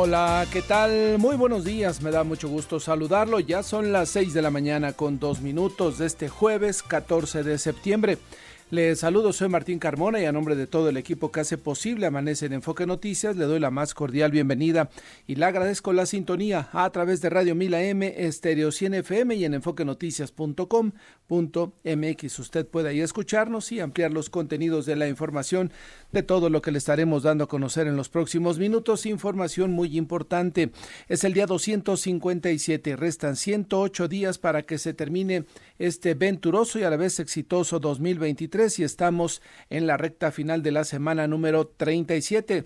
Hola, ¿qué tal? Muy buenos días, me da mucho gusto saludarlo. Ya son las 6 de la mañana con dos minutos de este jueves 14 de septiembre. Les saludo, soy Martín Carmona y a nombre de todo el equipo que hace posible Amanece en Enfoque Noticias, le doy la más cordial bienvenida y le agradezco la sintonía a través de Radio Mila M, Estéreo 100 FM y en enfoquenoticias.com.mx. Usted puede ahí escucharnos y ampliar los contenidos de la información de todo lo que le estaremos dando a conocer en los próximos minutos. Información muy importante. Es el día 257, restan 108 días para que se termine este venturoso y a la vez exitoso 2023 y estamos en la recta final de la semana número 37.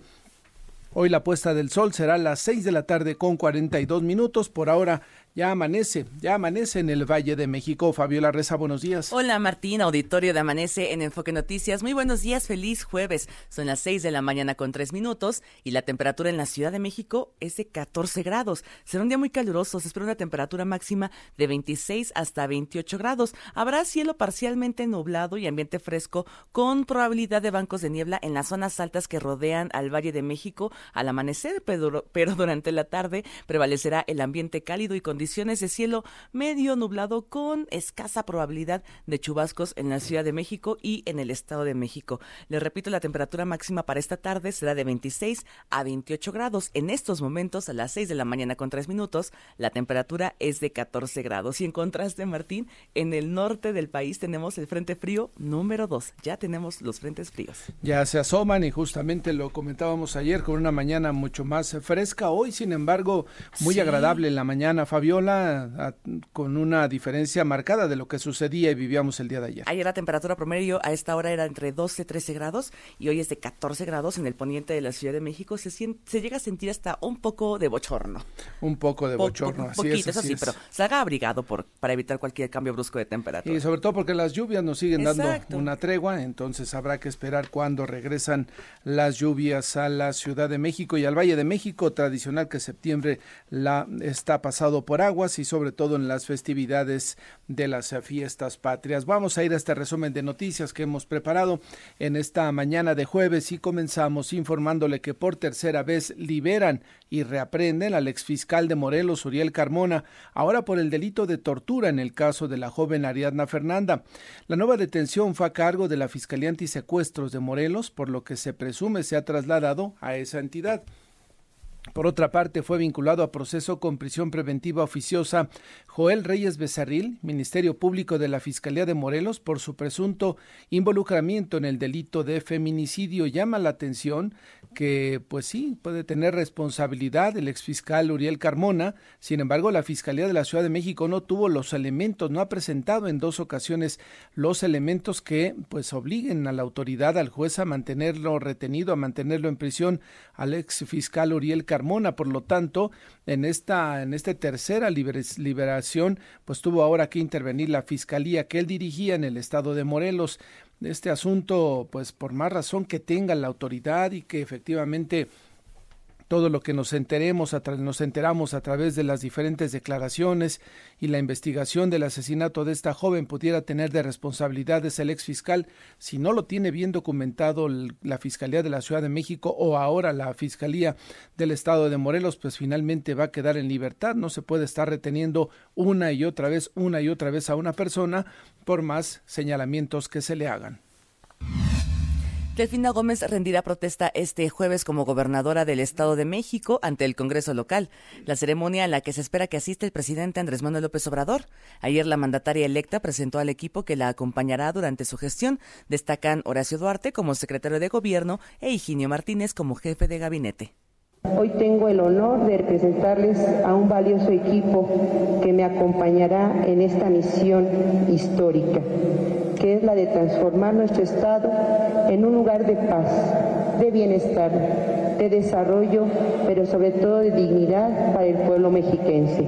Hoy la puesta del sol será a las 6 de la tarde con 42 minutos. Por ahora ya amanece, ya amanece en el Valle de México. Fabiola Reza, buenos días. Hola Martín, auditorio de Amanece en Enfoque Noticias. Muy buenos días, feliz jueves. Son las 6 de la mañana con 3 minutos y la temperatura en la Ciudad de México es de 14 grados. Será un día muy caluroso, se espera una temperatura máxima de 26 hasta 28 grados. Habrá cielo parcialmente nublado y ambiente fresco con probabilidad de bancos de niebla en las zonas altas que rodean al Valle de México al amanecer, pero, pero durante la tarde prevalecerá el ambiente cálido y con condiciones de cielo medio nublado con escasa probabilidad de chubascos en la Ciudad de México y en el Estado de México. Les repito, la temperatura máxima para esta tarde será de 26 a 28 grados. En estos momentos, a las 6 de la mañana con 3 minutos, la temperatura es de 14 grados. Y en contraste, Martín, en el norte del país tenemos el Frente Frío número 2. Ya tenemos los frentes fríos. Ya se asoman y justamente lo comentábamos ayer con una mañana mucho más fresca. Hoy, sin embargo, muy sí. agradable en la mañana, Fabio con una diferencia marcada de lo que sucedía y vivíamos el día de ayer. Ayer la temperatura promedio a esta hora era entre 12 y 13 grados y hoy es de 14 grados en el poniente de la Ciudad de México. Se, se llega a sentir hasta un poco de bochorno. Un poco de bochorno, po así poquito, es, así eso sí, pero salga abrigado por, para evitar cualquier cambio brusco de temperatura. Y sobre todo porque las lluvias nos siguen Exacto. dando una tregua, entonces habrá que esperar cuando regresan las lluvias a la Ciudad de México y al Valle de México, tradicional que septiembre la está pasado por y sobre todo en las festividades de las fiestas patrias. Vamos a ir a este resumen de noticias que hemos preparado en esta mañana de jueves y comenzamos informándole que por tercera vez liberan y reaprenden al exfiscal de Morelos, Uriel Carmona, ahora por el delito de tortura en el caso de la joven Ariadna Fernanda. La nueva detención fue a cargo de la Fiscalía Antisecuestros de Morelos, por lo que se presume se ha trasladado a esa entidad. Por otra parte, fue vinculado a proceso con prisión preventiva oficiosa Joel Reyes Becerril, Ministerio Público de la Fiscalía de Morelos, por su presunto involucramiento en el delito de feminicidio. Llama la atención que, pues sí, puede tener responsabilidad el exfiscal Uriel Carmona. Sin embargo, la Fiscalía de la Ciudad de México no tuvo los elementos, no ha presentado en dos ocasiones los elementos que, pues, obliguen a la autoridad, al juez, a mantenerlo retenido, a mantenerlo en prisión al exfiscal Uriel Carmona. Por lo tanto, en esta, en esta tercera liberación, pues tuvo ahora que intervenir la fiscalía que él dirigía en el estado de Morelos. Este asunto, pues por más razón que tenga la autoridad y que efectivamente todo lo que nos enteremos, nos enteramos a través de las diferentes declaraciones y la investigación del asesinato de esta joven pudiera tener de responsabilidades el ex fiscal, si no lo tiene bien documentado la Fiscalía de la Ciudad de México o ahora la Fiscalía del Estado de Morelos, pues finalmente va a quedar en libertad. No se puede estar reteniendo una y otra vez, una y otra vez a una persona por más señalamientos que se le hagan. Delfina Gómez rendirá protesta este jueves como gobernadora del Estado de México ante el Congreso local, la ceremonia a la que se espera que asista el presidente Andrés Manuel López Obrador. Ayer la mandataria electa presentó al equipo que la acompañará durante su gestión. Destacan Horacio Duarte como secretario de Gobierno e Higinio Martínez como jefe de gabinete. Hoy tengo el honor de representarles a un valioso equipo que me acompañará en esta misión histórica, que es la de transformar nuestro Estado en un lugar de paz, de bienestar, de desarrollo, pero sobre todo de dignidad para el pueblo mexiquense.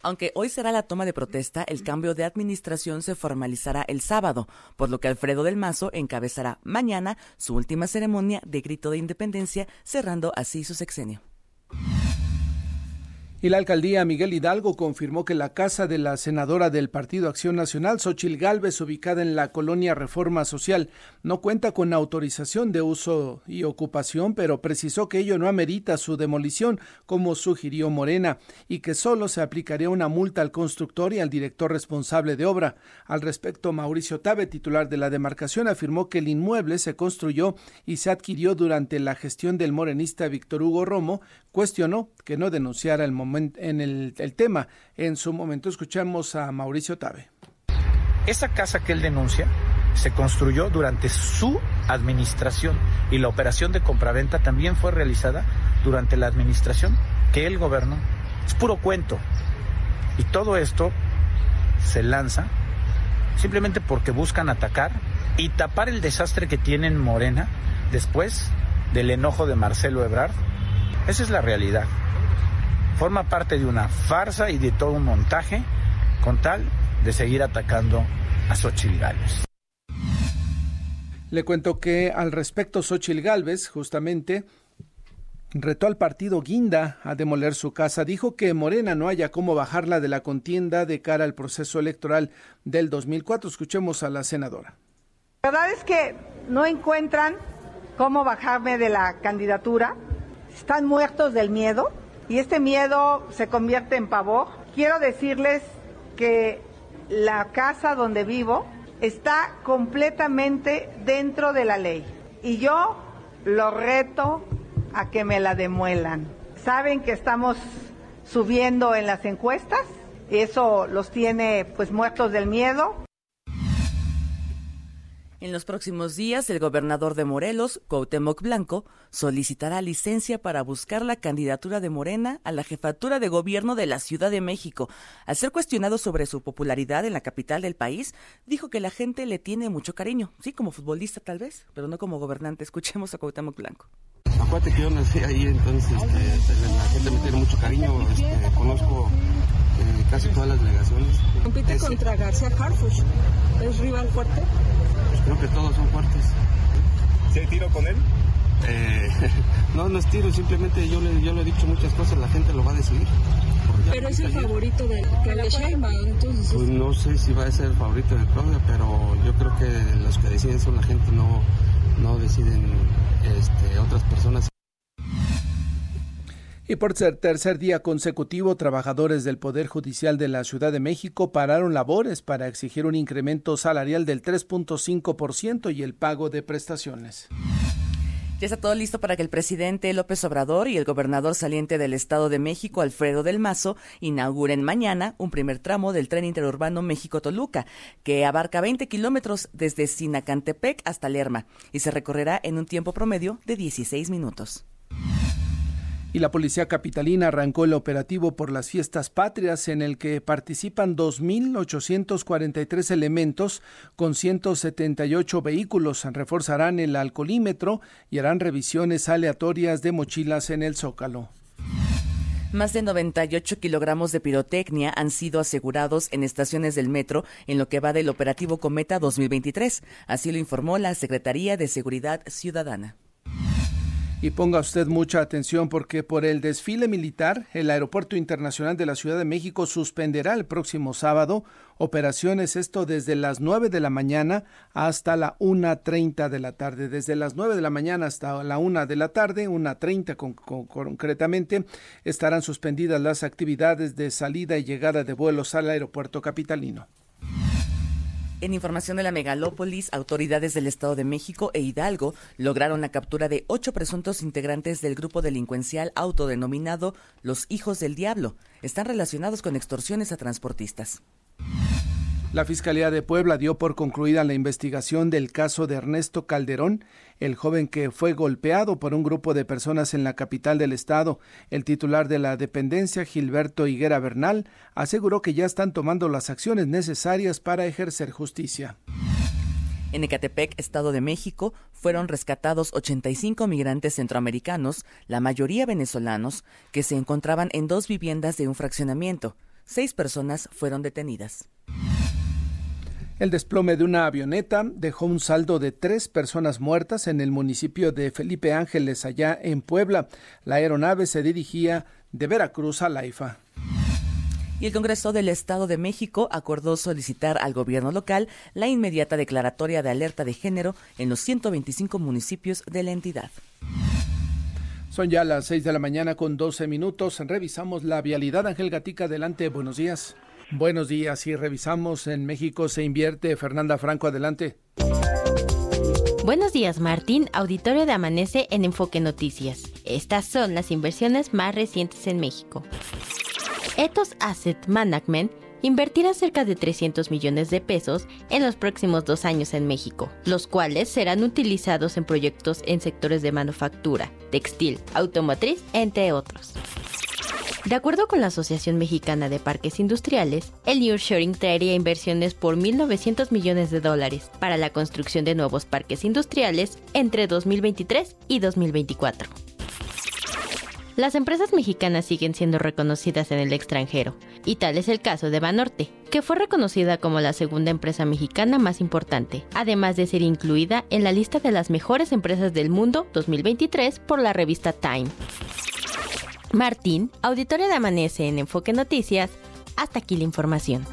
Aunque hoy será la toma de protesta, el cambio de administración se formalizará el sábado, por lo que Alfredo del Mazo encabezará mañana su última ceremonia de grito de independencia, cerrando así su sexenio. Y la alcaldía Miguel Hidalgo confirmó que la casa de la senadora del Partido Acción Nacional, Xochil Gálvez, ubicada en la colonia Reforma Social, no cuenta con autorización de uso y ocupación, pero precisó que ello no amerita su demolición, como sugirió Morena, y que solo se aplicaría una multa al constructor y al director responsable de obra. Al respecto, Mauricio Tabe, titular de la demarcación, afirmó que el inmueble se construyó y se adquirió durante la gestión del morenista Víctor Hugo Romo, cuestionó que no denunciara el en el, tema. En su momento escuchamos a Mauricio Tabe. Esa casa que él denuncia se construyó durante su administración y la operación de compraventa también fue realizada durante la administración que él gobernó. Es puro cuento. Y todo esto se lanza simplemente porque buscan atacar y tapar el desastre que tiene Morena después del enojo de Marcelo Ebrard esa es la realidad. Forma parte de una farsa y de todo un montaje con tal de seguir atacando a Xochitl Gálvez. Le cuento que al respecto Xochitl Gálvez justamente retó al partido Guinda a demoler su casa. Dijo que Morena no haya cómo bajarla de la contienda de cara al proceso electoral del 2004. Escuchemos a la senadora. La verdad es que no encuentran cómo bajarme de la candidatura están muertos del miedo y este miedo se convierte en pavor. Quiero decirles que la casa donde vivo está completamente dentro de la ley y yo lo reto a que me la demuelan. Saben que estamos subiendo en las encuestas, eso los tiene pues muertos del miedo. En los próximos días, el gobernador de Morelos, Cuauhtémoc Blanco, solicitará licencia para buscar la candidatura de Morena a la jefatura de gobierno de la Ciudad de México. Al ser cuestionado sobre su popularidad en la capital del país, dijo que la gente le tiene mucho cariño, sí, como futbolista tal vez, pero no como gobernante. Escuchemos a Cuauhtémoc Blanco. Acuérdate que yo nací ahí, entonces este, la gente me tiene mucho cariño, este, conozco eh, casi todas las delegaciones. Compite contra García Harfuch, ¿es rival fuerte? Creo que todos son fuertes. ¿Se tiro con él? Eh, no, no es tiro, simplemente yo le, yo le he dicho muchas cosas, la gente lo va a decidir. Pero es el favorito de Claudia Sheinbaum, entonces... Pues no sé si va a ser el favorito de Claudia, pero yo creo que los que deciden son la gente, no, no deciden este, otras personas. Y por tercer día consecutivo, trabajadores del Poder Judicial de la Ciudad de México pararon labores para exigir un incremento salarial del 3.5% y el pago de prestaciones. Ya está todo listo para que el presidente López Obrador y el gobernador saliente del Estado de México, Alfredo del Mazo, inauguren mañana un primer tramo del tren interurbano México-Toluca, que abarca 20 kilómetros desde Sinacantepec hasta Lerma y se recorrerá en un tiempo promedio de 16 minutos y la Policía Capitalina arrancó el operativo por las fiestas patrias en el que participan 2.843 elementos con 178 vehículos. Reforzarán el alcoholímetro y harán revisiones aleatorias de mochilas en el Zócalo. Más de 98 kilogramos de pirotecnia han sido asegurados en estaciones del metro en lo que va del operativo Cometa 2023. Así lo informó la Secretaría de Seguridad Ciudadana. Y ponga usted mucha atención porque por el desfile militar, el Aeropuerto Internacional de la Ciudad de México suspenderá el próximo sábado operaciones, esto desde las 9 de la mañana hasta la 1.30 de la tarde. Desde las 9 de la mañana hasta la 1 de la tarde, 1.30 con, concretamente, estarán suspendidas las actividades de salida y llegada de vuelos al aeropuerto capitalino. En información de la megalópolis, autoridades del Estado de México e Hidalgo lograron la captura de ocho presuntos integrantes del grupo delincuencial autodenominado Los Hijos del Diablo. Están relacionados con extorsiones a transportistas. La Fiscalía de Puebla dio por concluida la investigación del caso de Ernesto Calderón, el joven que fue golpeado por un grupo de personas en la capital del estado. El titular de la dependencia, Gilberto Higuera Bernal, aseguró que ya están tomando las acciones necesarias para ejercer justicia. En Ecatepec, Estado de México, fueron rescatados 85 migrantes centroamericanos, la mayoría venezolanos, que se encontraban en dos viviendas de un fraccionamiento. seis personas fueron detenidas. El desplome de una avioneta dejó un saldo de tres personas muertas en el municipio de Felipe Ángeles, allá en Puebla. La aeronave se dirigía de Veracruz a Laifa. Y el Congreso del Estado de México acordó solicitar al gobierno local la inmediata declaratoria de alerta de género en los 125 municipios de la entidad. Son ya las 6 de la mañana con 12 minutos. Revisamos la vialidad. Ángel Gatica, adelante. Buenos días. Buenos días y revisamos en México se invierte. Fernanda Franco, adelante. Buenos días, Martín, auditorio de Amanece en Enfoque Noticias. Estas son las inversiones más recientes en México. Ethos Asset Management invertirá cerca de 300 millones de pesos en los próximos dos años en México, los cuales serán utilizados en proyectos en sectores de manufactura, textil, automotriz, entre otros. De acuerdo con la Asociación Mexicana de Parques Industriales, el Nearshoring traería inversiones por 1.900 millones de dólares para la construcción de nuevos parques industriales entre 2023 y 2024. Las empresas mexicanas siguen siendo reconocidas en el extranjero, y tal es el caso de Banorte, que fue reconocida como la segunda empresa mexicana más importante, además de ser incluida en la lista de las mejores empresas del mundo 2023 por la revista Time. Martín, auditorio de Amanece en Enfoque Noticias. Hasta aquí la información.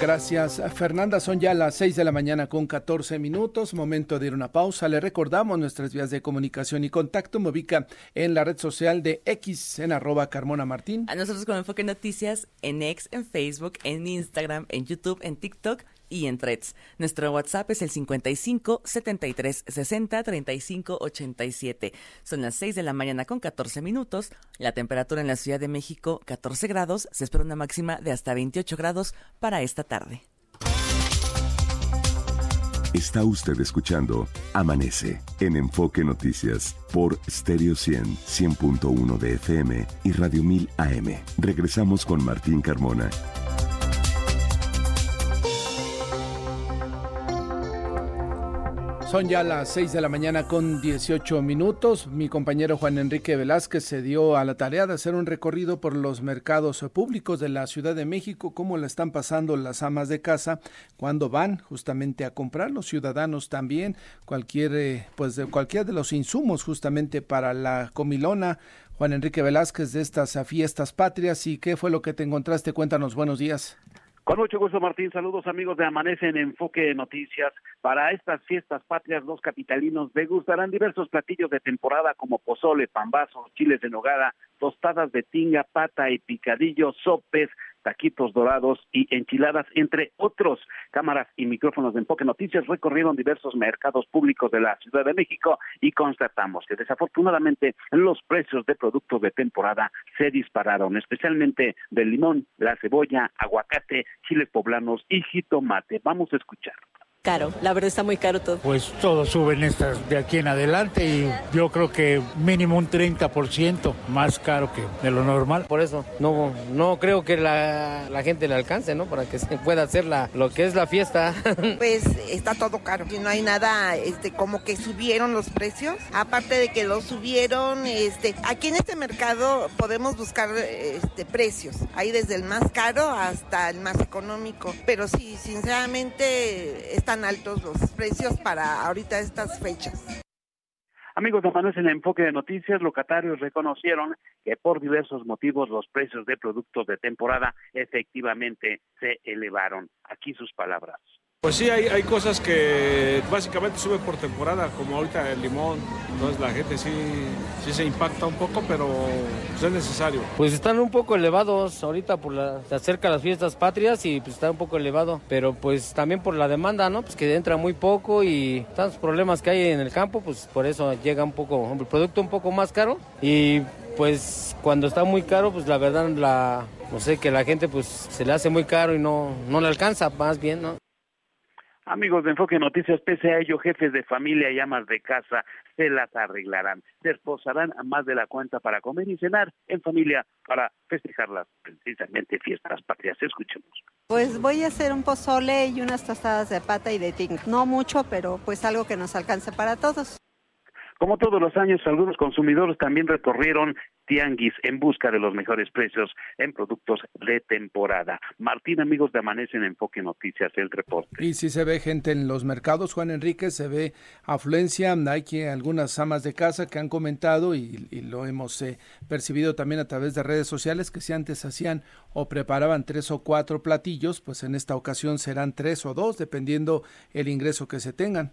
Gracias, Fernanda. Son ya las 6 de la mañana con 14 minutos. Momento de ir a una pausa. Le recordamos nuestras vías de comunicación y contacto. Me ubica en la red social de X en arroba Carmona Martín. A nosotros con Enfoque Noticias en X, en Facebook, en Instagram, en YouTube, en TikTok y en threads. Nuestro WhatsApp es el 55 73 60 35 87. Son las 6 de la mañana con 14 minutos. La temperatura en la Ciudad de México 14 grados. Se espera una máxima de hasta 28 grados para esta tarde. Está usted escuchando Amanece en Enfoque Noticias por Stereo 100, 100.1 de FM y Radio 1000 AM. Regresamos con Martín Carmona. Son ya las 6 de la mañana con 18 minutos. Mi compañero Juan Enrique Velázquez se dio a la tarea de hacer un recorrido por los mercados públicos de la Ciudad de México, cómo la están pasando las amas de casa cuando van justamente a comprar, los ciudadanos también, cualquier, eh, pues de cualquier de los insumos justamente para la comilona. Juan Enrique Velázquez de estas fiestas patrias y qué fue lo que te encontraste. Cuéntanos, buenos días. Con mucho gusto, Martín. Saludos, amigos de Amanece en Enfoque de Noticias. Para estas fiestas patrias, los capitalinos degustarán diversos platillos de temporada como pozole, pambazos, chiles de nogada, tostadas de tinga, pata y picadillo, sopes, taquitos dorados y enchiladas, entre otros. Cámaras y micrófonos de Enfoque Noticias recorrieron diversos mercados públicos de la Ciudad de México y constatamos que desafortunadamente los precios de productos de temporada se dispararon, especialmente del limón, la cebolla, aguacate, chiles poblanos y jitomate. Vamos a escuchar caro. La verdad está muy caro todo. Pues todo sube en estas de aquí en adelante y yo creo que mínimo un 30% más caro que de lo normal. Por eso no, no creo que la, la gente le alcance, ¿no? Para que se pueda hacer la, lo que es la fiesta. Pues está todo caro. Y no hay nada, este, como que subieron los precios. Aparte de que los subieron, este, aquí en este mercado podemos buscar este, precios. Hay desde el más caro hasta el más económico. Pero sí, sinceramente está altos los precios para ahorita estas fechas. Amigos de Manuel en el enfoque de noticias, locatarios reconocieron que por diversos motivos los precios de productos de temporada efectivamente se elevaron. Aquí sus palabras. Pues sí, hay, hay cosas que básicamente suben por temporada, como ahorita el limón. Entonces la gente sí, sí se impacta un poco, pero pues es necesario. Pues están un poco elevados ahorita por la, se acerca las fiestas patrias y pues está un poco elevado. Pero pues también por la demanda, ¿no? Pues que entra muy poco y tantos problemas que hay en el campo, pues por eso llega un poco, el producto un poco más caro. Y pues cuando está muy caro, pues la verdad la, no sé, que la gente pues se le hace muy caro y no, no le alcanza más bien, ¿no? Amigos de Enfoque Noticias, pese a ello, jefes de familia y amas de casa se las arreglarán. Se esposarán a más de la cuenta para comer y cenar en familia para festejar las precisamente fiestas patrias. Escuchemos. Pues voy a hacer un pozole y unas tostadas de pata y de ting. No mucho, pero pues algo que nos alcance para todos. Como todos los años, algunos consumidores también recorrieron Tianguis en busca de los mejores precios en productos de temporada. Martín, amigos de Amanece en Enfoque Noticias, el reporte. Y si se ve gente en los mercados, Juan Enrique, se ve afluencia, hay que algunas amas de casa que han comentado y, lo hemos eh, percibido también a través de redes sociales que si antes hacían o preparaban tres o cuatro platillos, pues en esta ocasión serán tres o dos, dependiendo el ingreso que se tengan.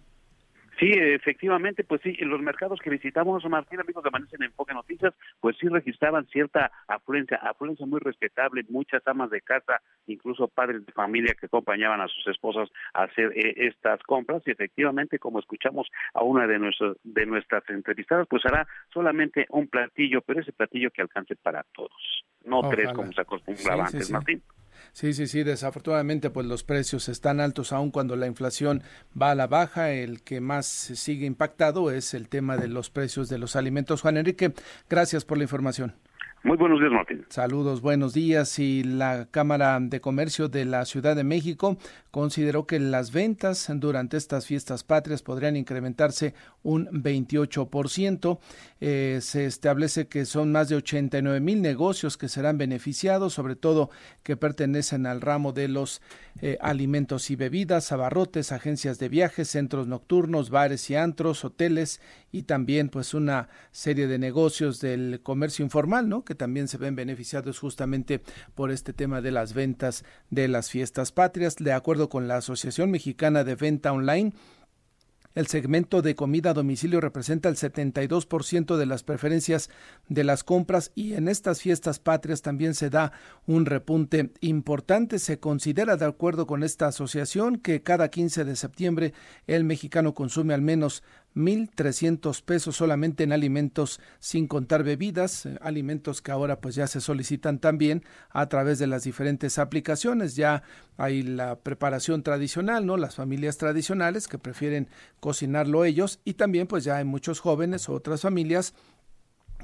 Sí, efectivamente, pues sí, en los mercados que visitamos, Martín, amigos de Amanece en Enfoque Noticias, pues sí registraban cierta afluencia, afluencia muy respetable, muchas amas de casa, incluso padres de familia que acompañaban a sus esposas a hacer eh, estas compras. Y efectivamente, como escuchamos a una de, nuestros, de nuestras entrevistadas, pues hará solamente un platillo, pero ese platillo que alcance para todos, no tres como se acostumbraba antes, Martín. Sí, sí, sí, desafortunadamente pues los precios están altos aún cuando la inflación va a la baja. El que más sigue impactado es el tema de los precios de los alimentos. Juan Enrique, gracias por la información. Muy buenos días, Martín. Saludos, buenos días. Y la Cámara de Comercio de la Ciudad de México consideró que las ventas durante estas fiestas patrias podrían incrementarse un 28%. Eh, se establece que son más de 89 mil negocios que serán beneficiados, sobre todo que pertenecen al ramo de los eh, alimentos y bebidas, abarrotes, agencias de viajes, centros nocturnos, bares y antros, hoteles y también pues una serie de negocios del comercio informal, ¿no? Que también se ven beneficiados justamente por este tema de las ventas de las fiestas patrias. De acuerdo con la Asociación Mexicana de Venta Online, el segmento de comida a domicilio representa el 72% de las preferencias de las compras y en estas fiestas patrias también se da un repunte importante. Se considera, de acuerdo con esta asociación, que cada 15 de septiembre el mexicano consume al menos 1.300 pesos solamente en alimentos sin contar bebidas, eh, alimentos que ahora pues ya se solicitan también a través de las diferentes aplicaciones. Ya hay la preparación tradicional, ¿no? Las familias tradicionales que prefieren cocinarlo ellos y también pues ya hay muchos jóvenes o otras familias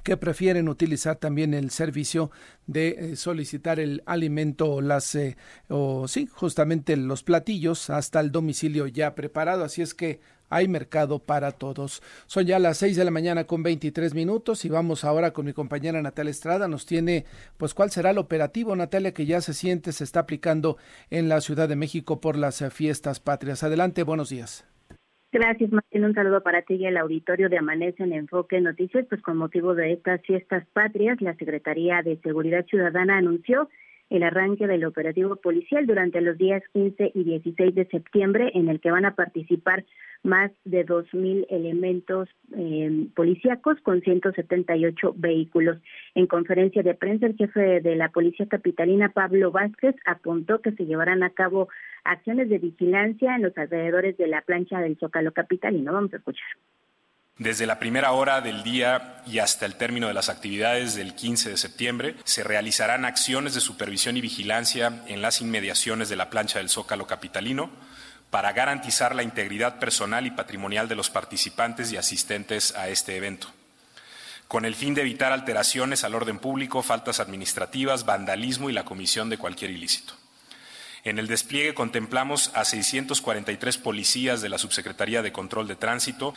que prefieren utilizar también el servicio de eh, solicitar el alimento o las eh, o sí justamente los platillos hasta el domicilio ya preparado así es que hay mercado para todos. Son ya las seis de la mañana con 23 minutos y vamos ahora con mi compañera Natalia Estrada. Nos tiene, pues, cuál será el operativo, Natalia, que ya se siente, se está aplicando en la Ciudad de México por las eh, fiestas patrias. Adelante, buenos días. Gracias, Martín. Un saludo para ti y el auditorio de Amanece en Enfoque Noticias. Pues con motivo de estas fiestas patrias, la Secretaría de Seguridad Ciudadana anunció el arranque del operativo policial durante los días 15 y 16 de septiembre, en el que van a participar más de 2.000 elementos eh, policíacos con 178 vehículos. En conferencia de prensa, el jefe de la Policía Capitalina, Pablo Vázquez, apuntó que se llevarán a cabo acciones de vigilancia en los alrededores de la plancha del Zócalo Capitalino. Vamos a escuchar. Desde la primera hora del día y hasta el término de las actividades del 15 de septiembre, se realizarán acciones de supervisión y vigilancia en las inmediaciones de la plancha del Zócalo Capitalino para garantizar la integridad personal y patrimonial de los participantes y asistentes a este evento, con el fin de evitar alteraciones al orden público, faltas administrativas, vandalismo y la comisión de cualquier ilícito. En el despliegue contemplamos a 643 policías de la Subsecretaría de Control de Tránsito,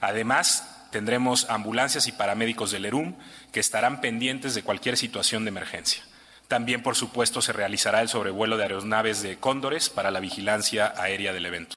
Además, tendremos ambulancias y paramédicos del ERUM que estarán pendientes de cualquier situación de emergencia. También, por supuesto, se realizará el sobrevuelo de aeronaves de cóndores para la vigilancia aérea del evento.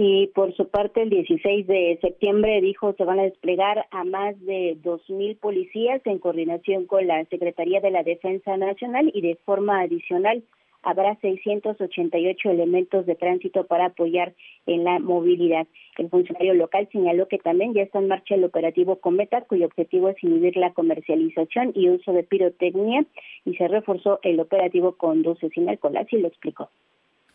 Y por su parte, el 16 de septiembre dijo se van a desplegar a más de 2.000 policías en coordinación con la Secretaría de la Defensa Nacional y de forma adicional habrá 688 elementos de tránsito para apoyar en la movilidad. El funcionario local señaló que también ya está en marcha el operativo Cometa, cuyo objetivo es inhibir la comercialización y uso de pirotecnia, y se reforzó el operativo Conduce sin alcohol. Así lo explicó.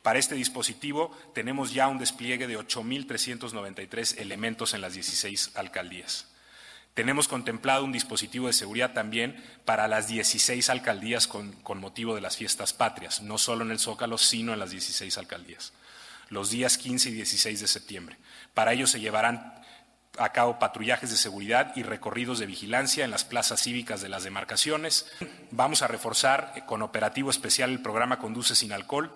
Para este dispositivo tenemos ya un despliegue de 8.393 elementos en las 16 alcaldías. Tenemos contemplado un dispositivo de seguridad también para las 16 alcaldías con, motivo de las fiestas patrias, no solo en el Zócalo, sino en las 16 alcaldías, los días 15 y 16 de septiembre. Para ello se llevarán a cabo patrullajes de seguridad y recorridos de vigilancia en las plazas cívicas de las demarcaciones. Vamos a reforzar con operativo especial el programa Conduce sin alcohol,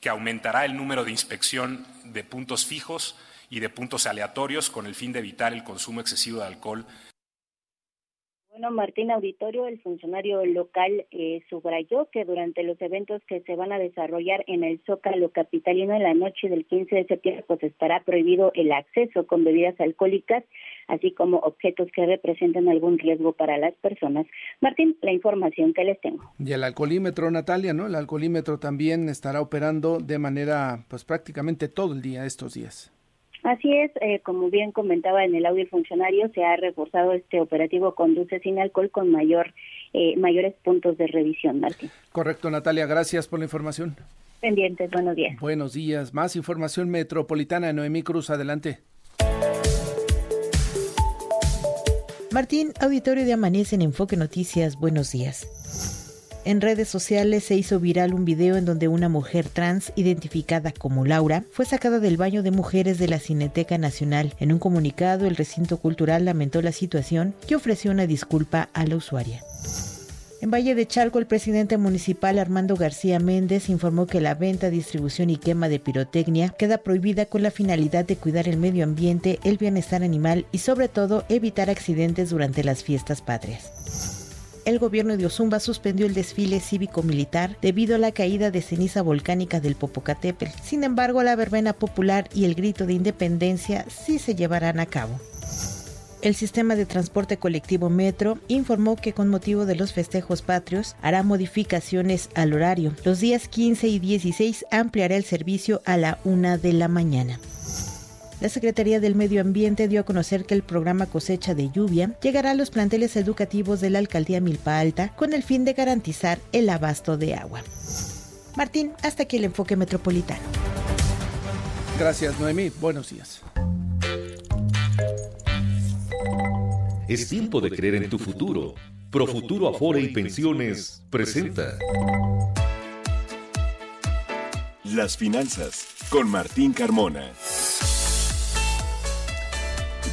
que aumentará el número de inspección de puntos fijos y de puntos aleatorios con el fin de evitar el consumo excesivo de alcohol Bueno, Martín Auditorio, el funcionario local, eh, subrayó que durante los eventos que se van a desarrollar en el Zócalo Capitalino en la noche del 15 de septiembre, pues estará prohibido el acceso con bebidas alcohólicas, así como objetos que representen algún riesgo para las personas. Martín, la información que les tengo. Y el alcoholímetro, Natalia, ¿no? El alcoholímetro también estará operando de manera, pues prácticamente todo el día estos días. Así es, eh, como bien comentaba en el audio funcionario, se ha reforzado este operativo Conduce sin alcohol con mayor eh, mayores puntos de revisión, Martín. Correcto, Natalia, gracias por la información. Pendientes, buenos días. Buenos días. Más información metropolitana, Noemí Cruz, adelante. Martín, auditorio de Amanece en Enfoque Noticias, buenos días. En redes sociales se hizo viral un video en donde una mujer trans, identificada como Laura, fue sacada del baño de mujeres de la Cineteca Nacional. En un comunicado, el recinto cultural lamentó la situación y ofreció una disculpa a la usuaria. En Valle de Chalco, el presidente municipal Armando García Méndez informó que la venta, distribución y quema de pirotecnia queda prohibida con la finalidad de cuidar el medio ambiente, el bienestar animal y sobre todo evitar accidentes durante las fiestas patrias el gobierno de Ozumba suspendió el desfile cívico-militar debido a la caída de ceniza volcánica del Popocatépetl. Sin embargo, la verbena popular y el grito de independencia sí se llevarán a cabo. El sistema de transporte colectivo Metro informó que con motivo de los festejos patrios hará modificaciones al horario. Los días 15 y 16 ampliará el servicio a la una de la mañana. La Secretaría del Medio Ambiente dio a conocer que el programa Cosecha de Lluvia llegará a los planteles educativos de la Alcaldía Milpa Alta con el fin de garantizar el abasto de agua. Martín, hasta aquí el enfoque metropolitano. Gracias, Noemí. Buenos días. Es tiempo de creer en tu futuro. Profuturo Afore y Pensiones presenta Las finanzas con Martín Carmona.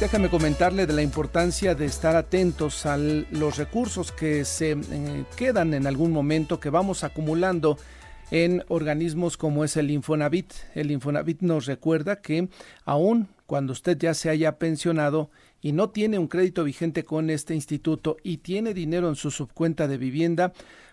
Déjame comentarle de la importancia de estar atentos a los recursos que se eh, quedan en algún momento, que vamos acumulando en organismos como es el Infonavit. El Infonavit nos recuerda que aún cuando usted ya se haya pensionado y no tiene un crédito vigente con este instituto y tiene dinero en su subcuenta de vivienda,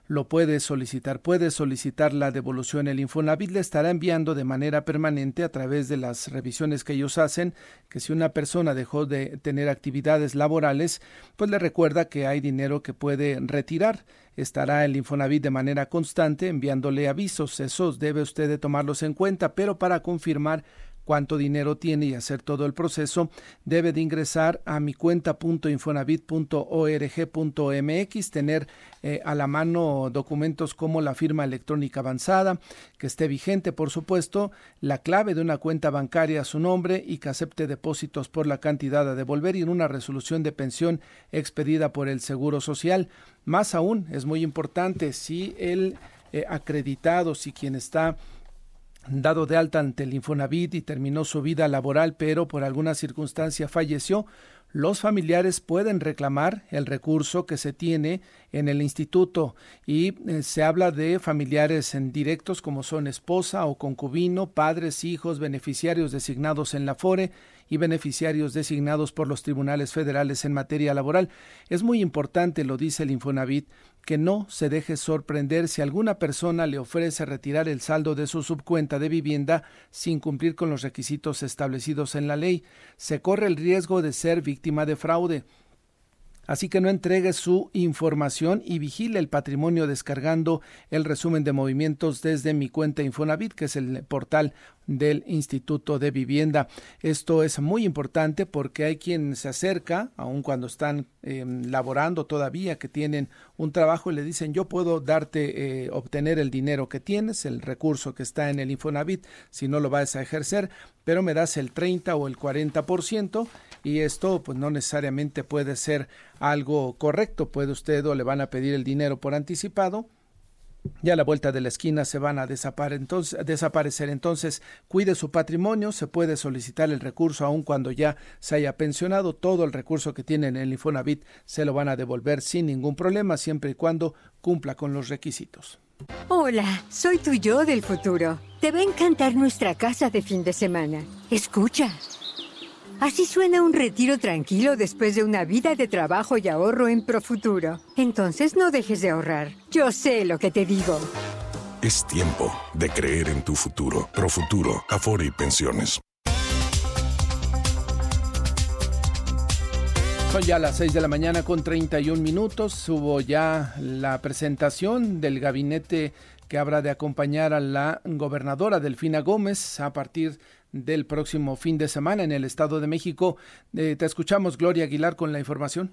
lo puede solicitar. Puede solicitar la devolución. El Infonavit le estará enviando de manera permanente a través de las revisiones que ellos hacen, que si una persona dejó de tener actividades laborales, pues le recuerda que hay dinero que puede retirar. Estará el Infonavit de manera constante enviándole avisos. Esos debe usted tomarlos en cuenta, pero para confirmar cuánto dinero tiene y hacer todo el proceso, debe de ingresar a mi cuenta.infonavit.org.mx, tener eh, a la mano documentos como la firma electrónica avanzada, que esté vigente, por supuesto, la clave de una cuenta bancaria a su nombre y que acepte depósitos por la cantidad a devolver y en una resolución de pensión expedida por el Seguro Social. Más aún, es muy importante si el eh, acreditado, si quien está dado de alta ante el Infonavit y terminó su vida laboral, pero por alguna circunstancia falleció, los familiares pueden reclamar el recurso que se tiene en el instituto y eh, se habla de familiares en directos como son esposa o concubino, padres, hijos, beneficiarios designados en la FORE y beneficiarios designados por los tribunales federales en materia laboral. Es muy importante, lo dice el Infonavit, que no se deje sorprender si alguna persona le ofrece retirar el saldo de su subcuenta de vivienda sin cumplir con los requisitos establecidos en la ley. Se corre el riesgo de ser víctima de fraude. Así que no entregue su información y vigile el patrimonio descargando el resumen de movimientos desde mi cuenta Infonavit, que es el portal del Instituto de Vivienda. Esto es muy importante porque hay quien se acerca, aun cuando están em, laborando todavía, que tienen un trabajo y le dicen yo puedo darte, eh, obtener el dinero que tienes, el recurso que está en el Infonavit, si no lo vas a ejercer, pero me das el 30 o el 40% y esto pues no necesariamente puede ser algo correcto, puede usted o le van a pedir el dinero por anticipado ya a la vuelta de la esquina se van a desaparecer. Entonces, cuide su patrimonio, se puede solicitar el recurso aun cuando ya se haya pensionado. Todo el recurso que tiene en el Infonavit se lo van a devolver sin ningún problema, siempre y cuando cumpla con los requisitos. Hola, soy tu yo del futuro. Te va a encantar nuestra casa de fin de semana. Escucha. Así suena un retiro tranquilo después de una vida de trabajo y ahorro en Profuturo. Entonces no dejes de ahorrar. Yo sé lo que te digo. Es tiempo de creer en tu futuro. Profuturo, Afore y Pensiones. Son ya las 6 de la mañana con 31 minutos. Hubo ya la presentación del gabinete que habrá de acompañar a la gobernadora Delfina Gómez a partir del próximo fin de semana en el Estado de México. Eh, te escuchamos, Gloria Aguilar, con la información.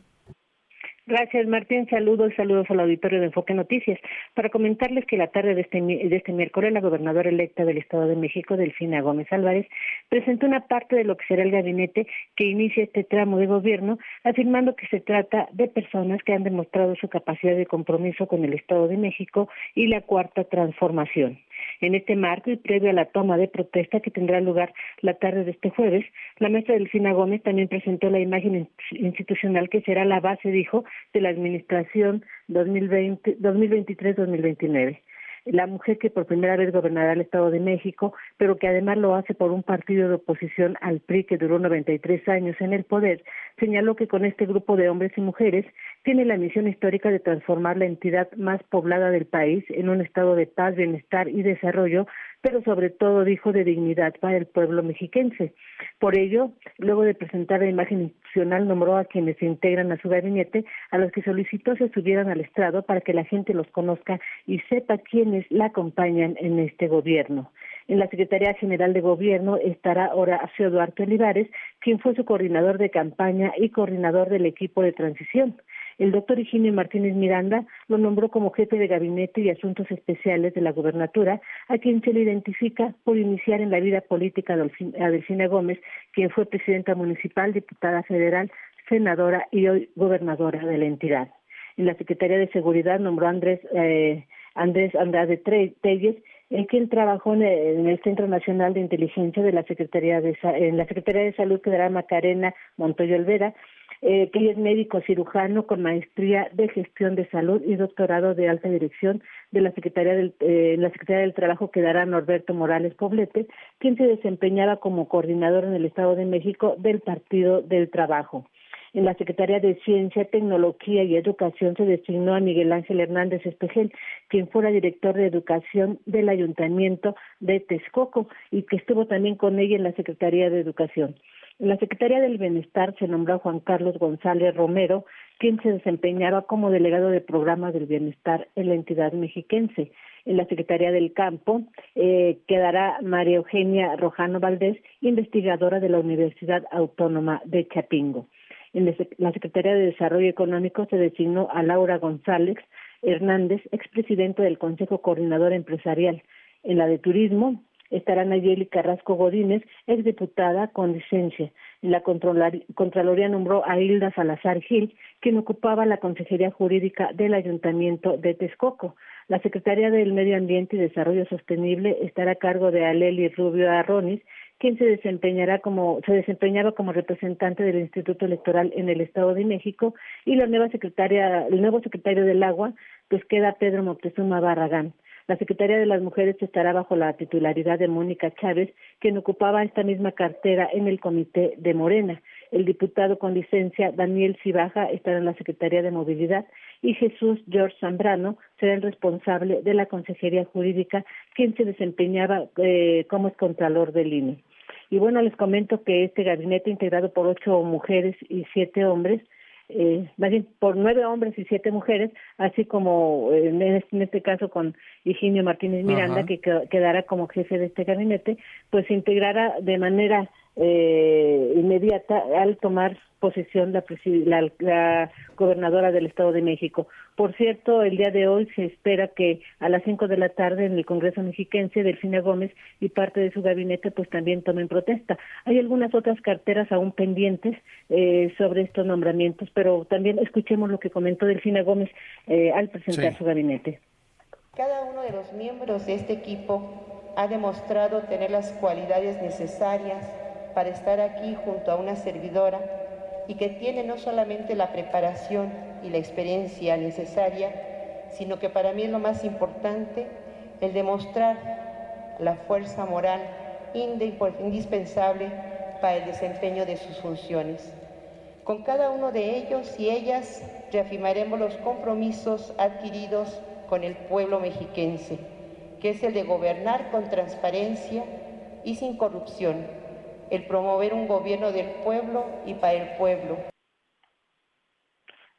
Gracias, Martín. Saludos, saludos al auditorio de Enfoque Noticias. Para comentarles que la tarde de este, de este miércoles, la gobernadora electa del Estado de México, Delfina Gómez Álvarez, presentó una parte de lo que será el gabinete que inicia este tramo de gobierno, afirmando que se trata de personas que han demostrado su capacidad de compromiso con el Estado de México y la cuarta transformación. En este marco y previo a la toma de protesta que tendrá lugar la tarde de este jueves, la maestra Delfina Gómez también presentó la imagen institucional que será la base, dijo, de la administración 2023-2029 la mujer que por primera vez gobernará el Estado de México, pero que además lo hace por un partido de oposición al PRI que duró 93 años en el poder, señaló que con este grupo de hombres y mujeres tiene la misión histórica de transformar la entidad más poblada del país en un estado de paz, bienestar y desarrollo pero sobre todo dijo de dignidad para el pueblo mexiquense. Por ello, luego de presentar la imagen institucional, nombró a quienes se integran a su gabinete, a los que solicitó se subieran al estrado para que la gente los conozca y sepa quiénes la acompañan en este gobierno. En la Secretaría General de Gobierno estará Horacio Duarte Olivares, quien fue su coordinador de campaña y coordinador del equipo de transición. El doctor Higinio Martínez Miranda lo nombró como jefe de gabinete y asuntos especiales de la gubernatura, a quien se le identifica por iniciar en la vida política a Delfina Gómez, quien fue presidenta municipal, diputada federal, senadora y hoy gobernadora de la entidad. En la Secretaría de Seguridad nombró a Andrés, eh, Andrés Andrade Telles, en quien trabajó en el, Centro Nacional de Inteligencia de la Secretaría de en la Secretaría de Salud quedará Macarena Montoyo Olvera eh, que es médico cirujano con maestría de gestión de salud y doctorado de alta dirección de la Secretaría del, eh, la Secretaría del Trabajo quedará Norberto Morales Poblete, quien se desempeñaba como coordinador en el Estado de México del Partido del Trabajo. En la Secretaría de Ciencia, Tecnología y Educación se designó a Miguel Ángel Hernández Espejel, quien fuera director de Educación del Ayuntamiento de Texcoco y que estuvo también con ella en la Secretaría de Educación. En la Secretaría del Bienestar se nombró a Juan Carlos González Romero, quien se desempeñará como delegado de programas del bienestar en la entidad mexiquense. En la Secretaría del Campo eh, quedará María Eugenia Rojano Valdés, investigadora de la Universidad Autónoma de Chapingo. En la Secretaría de Desarrollo Económico se designó a Laura González Hernández, expresidente del Consejo Coordinador Empresarial. En la de Turismo estará Nayeli Carrasco Godínez, exdiputada con licencia. La Contraloría nombró a Hilda Salazar Gil, quien ocupaba la Consejería Jurídica del Ayuntamiento de Texcoco. La Secretaría del Medio Ambiente y Desarrollo Sostenible estará a cargo de Aleli Rubio Arronis, quien se desempeñará como se desempeñaba como representante del Instituto Electoral en el Estado de México y la nueva secretaria el nuevo secretario del Agua pues queda Pedro Moctezuma Barragán. La Secretaría de las Mujeres estará bajo la titularidad de Mónica Chávez, quien ocupaba esta misma cartera en el Comité de Morena. El diputado con licencia Daniel Cibaja estará en la Secretaría de Movilidad y Jesús George Zambrano será el responsable de la Consejería Jurídica, quien se desempeñaba eh, como excontralor del INE. Y bueno, les comento que este gabinete integrado por ocho mujeres y siete hombres eh, más bien por nueve hombres y siete mujeres, así como eh, en, este, caso con Higinio Martínez Miranda, que quedará como jefe de este gabinete, pues se integrará de manera eh, inmediata al tomar posesión la, la, gobernadora del Estado de México. Por cierto, el día de hoy se espera que a las cinco de la tarde en el Congreso mexiquense Delfina Gómez y parte de su gabinete pues también tomen protesta. Hay algunas otras carteras aún pendientes eh, sobre estos nombramientos, pero también escuchemos lo que comentó Delfina Gómez eh, al presentar su gabinete. Cada uno de los miembros de este equipo ha demostrado tener las cualidades necesarias para estar aquí junto a una servidora y que tiene no solamente la preparación y la experiencia necesaria, sino que para mí es lo más importante el demostrar la fuerza moral indispensable para el desempeño de sus funciones. Con cada uno de ellos y ellas reafirmaremos los compromisos adquiridos con el pueblo mexiquense, que es el de gobernar con transparencia y sin corrupción, el promover un gobierno del pueblo y para el pueblo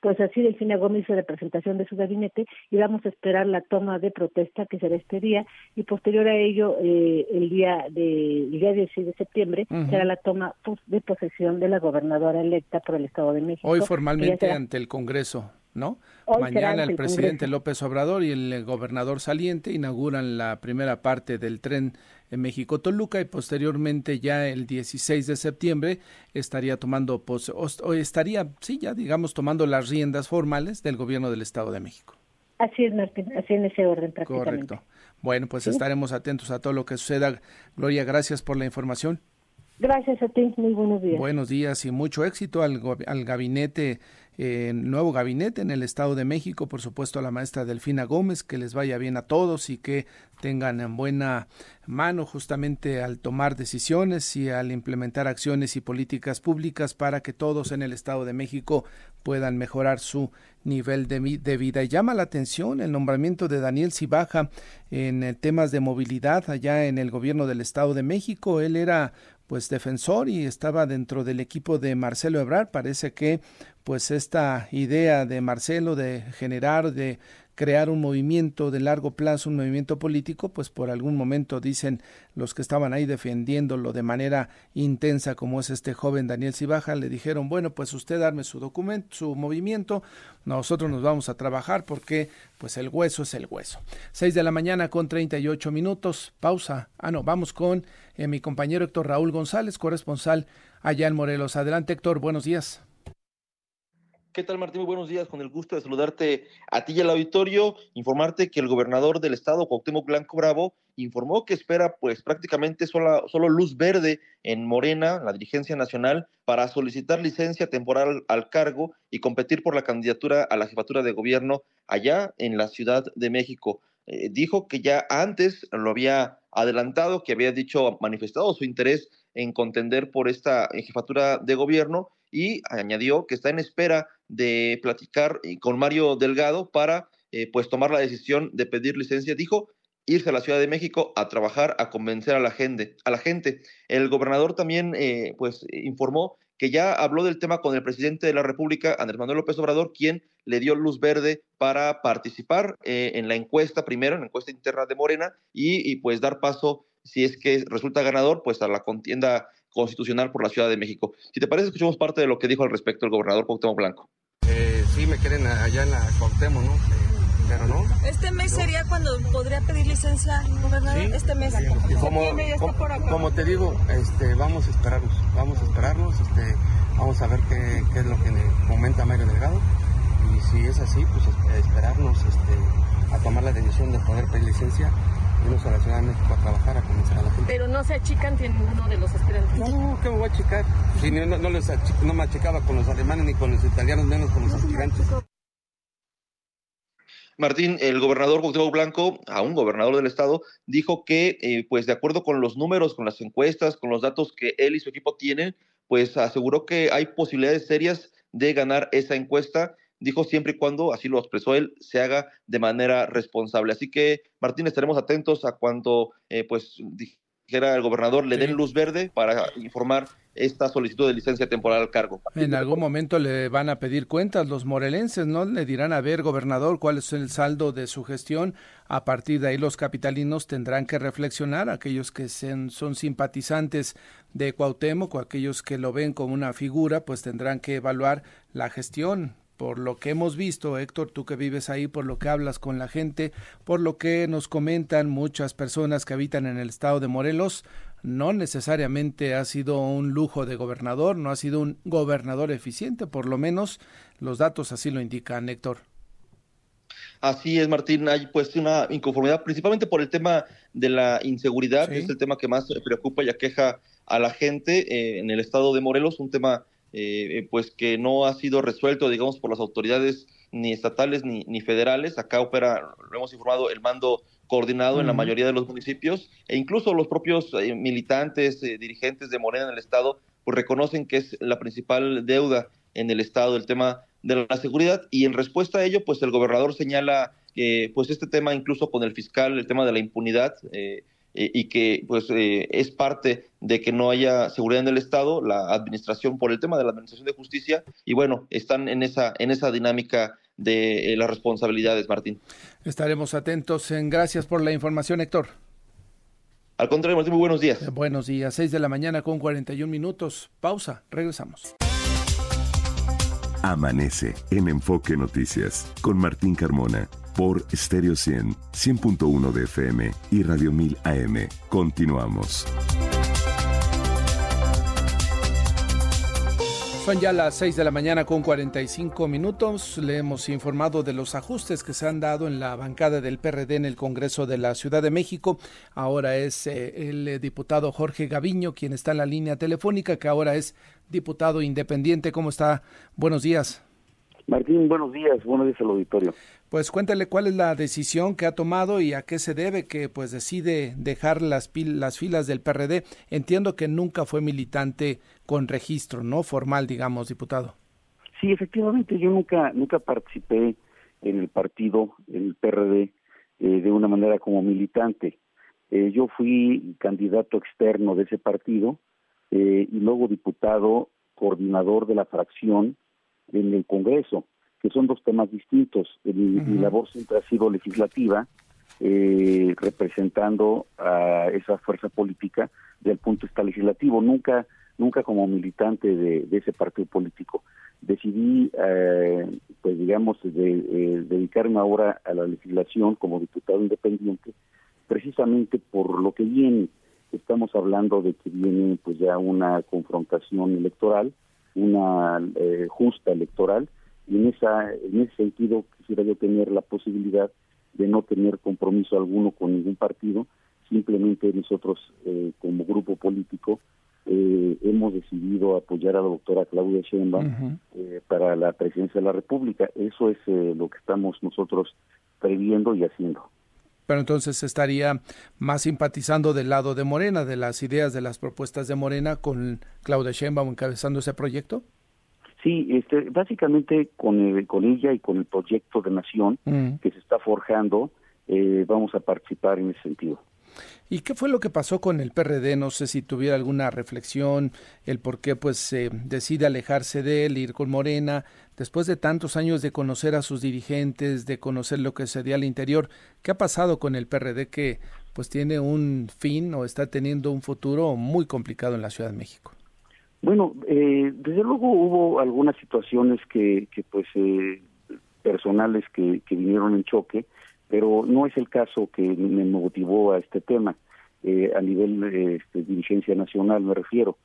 pues así Delfina Gómez hizo la presentación de su gabinete y vamos a esperar la toma de protesta que será este día y posterior a ello eh, el día de el día 16 de septiembre será la toma de posesión de la gobernadora electa por el Estado de México. Hoy formalmente ante el Congreso. ¿no? Mañana el, presidente López Obrador y el gobernador saliente inauguran la primera parte del tren en México-Toluca y posteriormente ya el 16 de septiembre estaría tomando, o estaría, sí, ya digamos, tomando las riendas formales del gobierno del Estado de México. Así es, Martín, así en ese orden prácticamente. Correcto. Bueno, pues estaremos atentos a todo lo que suceda. Gloria, gracias por la información. Gracias a ti, muy buenos días. Buenos días y mucho éxito al, al gabinete eh, nuevo gabinete en el Estado de México, por supuesto a la maestra Delfina Gómez, que les vaya bien a todos y que tengan en buena mano justamente al tomar decisiones y al implementar acciones y políticas públicas para que todos en el Estado de México puedan mejorar su nivel de, de vida. Y llama la atención el nombramiento de Daniel Cibaja en temas de movilidad allá en el gobierno del Estado de México. Él era pues defensor y estaba dentro del equipo de Marcelo Ebrard. Parece que pues esta idea de Marcelo de generar, de crear un movimiento de largo plazo, un movimiento político, pues por algún momento dicen los que estaban ahí defendiéndolo de manera intensa como es este joven Daniel Cibaja, le dijeron, bueno, pues usted darme su documento, su movimiento, nosotros nos vamos a trabajar porque pues el hueso es el hueso. Seis de la mañana con treinta y ocho minutos, pausa. Ah, no, vamos con eh, mi compañero Héctor Raúl González, corresponsal allá en Morelos. Adelante Héctor, buenos días. ¿Qué tal, Martín? Muy buenos días. Con el gusto de saludarte a ti y al auditorio, informarte que el gobernador del estado, Cuauhtémoc Blanco Bravo, informó que espera pues prácticamente solo, solo luz verde en Morena, la dirigencia nacional, para solicitar licencia temporal al cargo y competir por la candidatura a la jefatura de gobierno allá en la Ciudad de México. Eh, dijo que ya antes lo había adelantado, que había dicho, manifestado su interés en contender por esta jefatura de gobierno y añadió que está en espera de platicar eh, con Mario Delgado para eh, pues tomar la decisión de pedir licencia. Dijo irse a la Ciudad de México a trabajar, a convencer a la gente. A la gente. El gobernador también eh, pues informó que ya habló del tema con el presidente de la República, Andrés Manuel López Obrador, quien le dio luz verde para participar en la encuesta, primero en la encuesta interna de Morena, y, y, pues dar paso, si es que resulta ganador, pues a la contienda constitucional por la Ciudad de México. Si te parece, escuchemos parte de lo que dijo al respecto el gobernador Cuauhtémoc Blanco. Eh, sí, me quieren allá en la Cuauhtémoc, ¿no? pero no. Este mes sería cuando podría pedir licencia, gobernador. Este mes. Como, como, te digo, este, vamos a esperarnos, vamos a esperarnos, este, vamos a ver qué, qué es lo que comenta Mario Delgado. Y si es así, pues esperarnos este, a tomar la decisión de poder pedir licencia a la Ciudad de México a trabajar, a comenzar a la gente. Pero no se achican ninguno de los aspirantes. No, ¿qué me voy a achicar? Si no, no, les no me achicaba con los alemanes ni con los italianos, menos con los aspirantes. Martín, el gobernador Cuauhtémoc Blanco, a un gobernador del estado, dijo que, eh, pues de acuerdo con los números, con las encuestas, con los datos que él y su equipo tienen, pues aseguró que hay posibilidades serias de ganar esa encuesta dijo siempre y cuando, así lo expresó él, se haga de manera responsable. Así que, Martín, estaremos atentos a cuando, eh, pues, dijera el gobernador, le den luz verde para informar esta solicitud de licencia temporal al cargo. En algún momento le van a pedir cuentas los morelenses, ¿no? Le dirán, a ver, gobernador, cuál es el saldo de su gestión. A partir de ahí los capitalinos tendrán que reflexionar, aquellos que son simpatizantes de Cuauhtémoc o aquellos que lo ven como una figura, pues tendrán que evaluar la gestión por lo que hemos visto, Héctor, tú que vives ahí, por lo que hablas con la gente, por lo que nos comentan muchas personas que habitan en el estado de Morelos, no necesariamente ha sido un lujo de gobernador, no ha sido un gobernador eficiente, por lo menos los datos así lo indican, Héctor. Así es, Martín, hay pues una inconformidad, principalmente por el tema de la inseguridad, que es el tema que más preocupa y aqueja a la gente eh, en el estado de Morelos, un tema eh, eh, pues que no ha sido resuelto, digamos, por las autoridades ni estatales ni, ni federales. Acá opera, lo hemos informado, el mando coordinado en la mayoría de los municipios e incluso los propios eh, militantes, dirigentes de Morena en el estado pues reconocen que es la principal deuda en el Estado el tema de la seguridad y en respuesta a ello, pues el gobernador señala que pues este tema incluso con el fiscal, el tema de la impunidad, eh, eh, y que pues eh, es parte de que no haya seguridad en el Estado, la administración por el tema de la administración de justicia y bueno, están en esa en esa dinámica de las responsabilidades, Martín. Estaremos atentos. En gracias por la información, Héctor. Al contrario, Martín, muy buenos días. Buenos días, 6 de la mañana con 41 minutos. Pausa, regresamos. Amanece en Enfoque Noticias con Martín Carmona por Stereo 100, 100.1 de FM y Radio 1000 AM. Continuamos. Son ya las 6 de la mañana con 45 minutos. Le hemos informado de los ajustes que se han dado en la bancada del PRD en el Congreso de la Ciudad de México. Ahora es eh, el eh, diputado Jorge Gaviño quien está en la línea telefónica, que ahora es diputado independiente. ¿Cómo está? Buenos días. Martín, buenos días. Buenos días al auditorio. Pues cuéntale cuál es la decisión que ha tomado y a qué se debe que pues decide dejar las, las filas del PRD. Entiendo que nunca fue militante con registro, ¿no? Formal, digamos, diputado. Sí, efectivamente, yo nunca nunca participé en el partido, en el PRD, eh, de una manera como militante. Eh, yo fui candidato externo de ese partido eh, y luego diputado coordinador de la fracción en el Congreso que son dos temas distintos. Mi, labor siempre ha sido legislativa, eh, representando a esa fuerza política del punto de vista legislativo, nunca, nunca como militante de, ese partido político. Decidí, eh, pues digamos, de, eh, dedicarme ahora a la legislación como diputado independiente, precisamente por lo que viene. Estamos hablando de que viene pues ya una confrontación electoral, una justa electoral, y en, esa, en ese sentido quisiera yo tener la posibilidad de no tener compromiso alguno con ningún partido, simplemente nosotros eh, como grupo político eh, hemos decidido apoyar a la doctora Claudia Sheinbaum eh, para la presidencia de la República. Eso es lo que estamos nosotros previendo y haciendo. Pero entonces estaría más simpatizando del lado de Morena, de las ideas, de las propuestas de Morena, con Claudia Sheinbaum encabezando ese proyecto. Sí, este, básicamente con, el, con ella y con el proyecto de nación mm. que se está forjando, eh, vamos a participar en ese sentido. ¿Y qué fue lo que pasó con el PRD? No sé si tuviera alguna reflexión, el por qué pues se decide alejarse de él, ir con Morena, después de tantos años de conocer a sus dirigentes, de conocer lo que se dio al interior. ¿Qué ha pasado con el PRD que pues tiene un fin o está teniendo un futuro muy complicado en la Ciudad de México? Bueno, eh, desde luego hubo algunas situaciones que, que pues, eh, personales que, vinieron en choque, pero no es el caso que me motivó a este tema. Eh, a nivel de este, dirigencia nacional me refiero.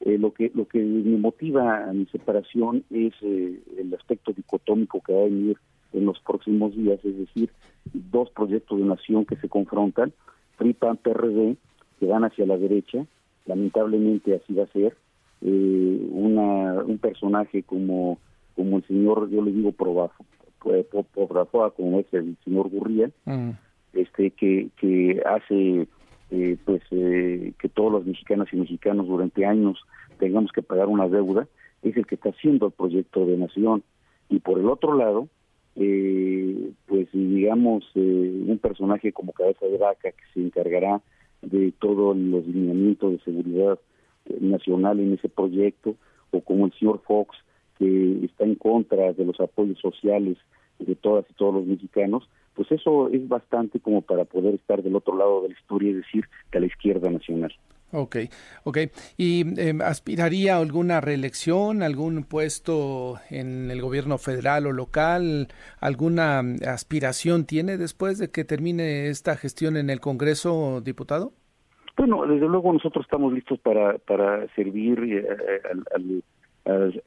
Eh, lo que lo que me motiva a mi separación es eh, el aspecto dicotómico que va a venir en los próximos días, es decir, dos proyectos de nación que se confrontan, PRI, PAN, PRD, que van hacia la derecha, lamentablemente así va a ser, eh, una, un personaje como, como el señor, yo le digo Probafoa, como es el señor Gurría, mm. este que, que hace eh, pues eh, que todos los mexicanas y mexicanos durante años tengamos que pagar una deuda, es el que está haciendo el proyecto de nación. Y por el otro lado, eh, pues digamos, eh, un personaje como cabeza de vaca que se encargará de todos los lineamientos de seguridad nacional en ese proyecto, o como el señor Fox, que está en contra de los apoyos sociales de todas y todos los mexicanos, pues eso es bastante como para poder estar del otro lado de la historia, es decir, de la izquierda nacional. Ok, ok. ¿Y em, aspiraría a alguna reelección, algún puesto en el gobierno federal o local? ¿Alguna aspiración tiene después de que termine esta gestión en el Congreso, diputado? Bueno, desde luego nosotros estamos listos para, para servir, eh, al,